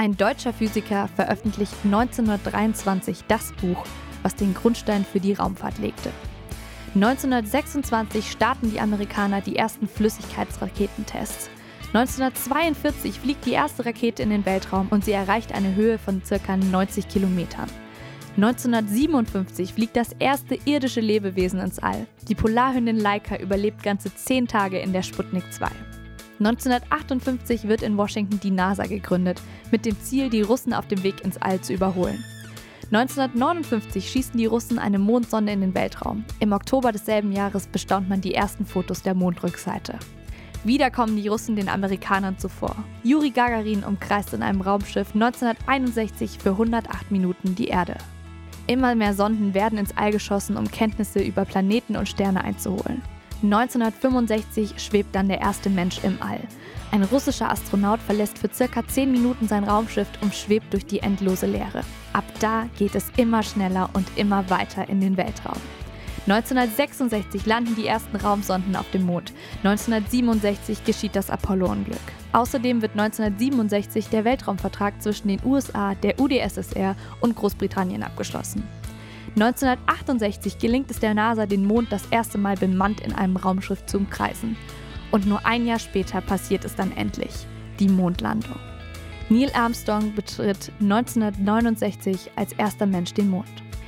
Ein deutscher Physiker veröffentlicht 1923 das Buch, was den Grundstein für die Raumfahrt legte. 1926 starten die Amerikaner die ersten Flüssigkeitsraketentests. 1942 fliegt die erste Rakete in den Weltraum und sie erreicht eine Höhe von ca. 90 Kilometern. 1957 fliegt das erste irdische Lebewesen ins All. Die Polarhündin Laika überlebt ganze 10 Tage in der Sputnik 2. 1958 wird in Washington die NASA gegründet, mit dem Ziel, die Russen auf dem Weg ins All zu überholen. 1959 schießen die Russen eine Mondsonde in den Weltraum. Im Oktober desselben Jahres bestaunt man die ersten Fotos der Mondrückseite. Wieder kommen die Russen den Amerikanern zuvor. Juri Gagarin umkreist in einem Raumschiff 1961 für 108 Minuten die Erde. Immer mehr Sonden werden ins All geschossen, um Kenntnisse über Planeten und Sterne einzuholen. 1965 schwebt dann der erste Mensch im All. Ein russischer Astronaut verlässt für circa 10 Minuten sein Raumschiff und schwebt durch die endlose Leere. Ab da geht es immer schneller und immer weiter in den Weltraum. 1966 landen die ersten Raumsonden auf dem Mond. 1967 geschieht das Apollo-Unglück. Außerdem wird 1967 der Weltraumvertrag zwischen den USA, der UdSSR und Großbritannien abgeschlossen. 1968 gelingt es der NASA, den Mond das erste Mal bemannt in einem Raumschiff zu umkreisen. Und nur ein Jahr später passiert es dann endlich, die Mondlandung. Neil Armstrong betritt 1969 als erster Mensch den Mond.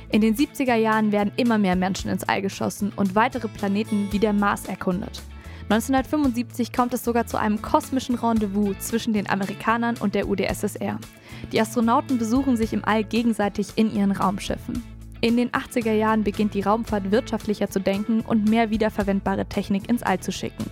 In den 70er Jahren werden immer mehr Menschen ins All geschossen und weitere Planeten wie der Mars erkundet. 1975 kommt es sogar zu einem kosmischen Rendezvous zwischen den Amerikanern und der UdSSR. Die Astronauten besuchen sich im All gegenseitig in ihren Raumschiffen. In den 80er Jahren beginnt die Raumfahrt wirtschaftlicher zu denken und mehr wiederverwendbare Technik ins All zu schicken.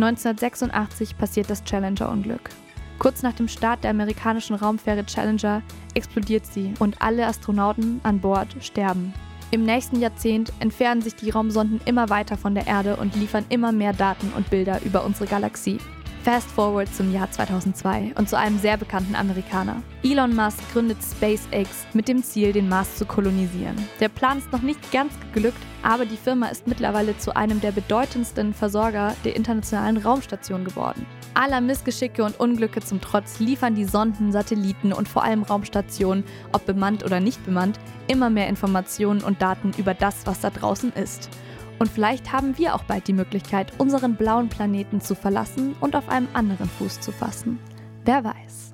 1986 passiert das Challenger-Unglück. Kurz nach dem Start der amerikanischen Raumfähre Challenger explodiert sie und alle Astronauten an Bord sterben. Im nächsten Jahrzehnt entfernen sich die Raumsonden immer weiter von der Erde und liefern immer mehr Daten und Bilder über unsere Galaxie. Fast forward zum Jahr 2002 und zu einem sehr bekannten Amerikaner. Elon Musk gründet SpaceX mit dem Ziel, den Mars zu kolonisieren. Der Plan ist noch nicht ganz geglückt, aber die Firma ist mittlerweile zu einem der bedeutendsten Versorger der internationalen Raumstation geworden. Aller Missgeschicke und Unglücke zum Trotz liefern die Sonden, Satelliten und vor allem Raumstationen, ob bemannt oder nicht bemannt, immer mehr Informationen und Daten über das, was da draußen ist. Und vielleicht haben wir auch bald die Möglichkeit, unseren blauen Planeten zu verlassen und auf einem anderen Fuß zu fassen. Wer weiß.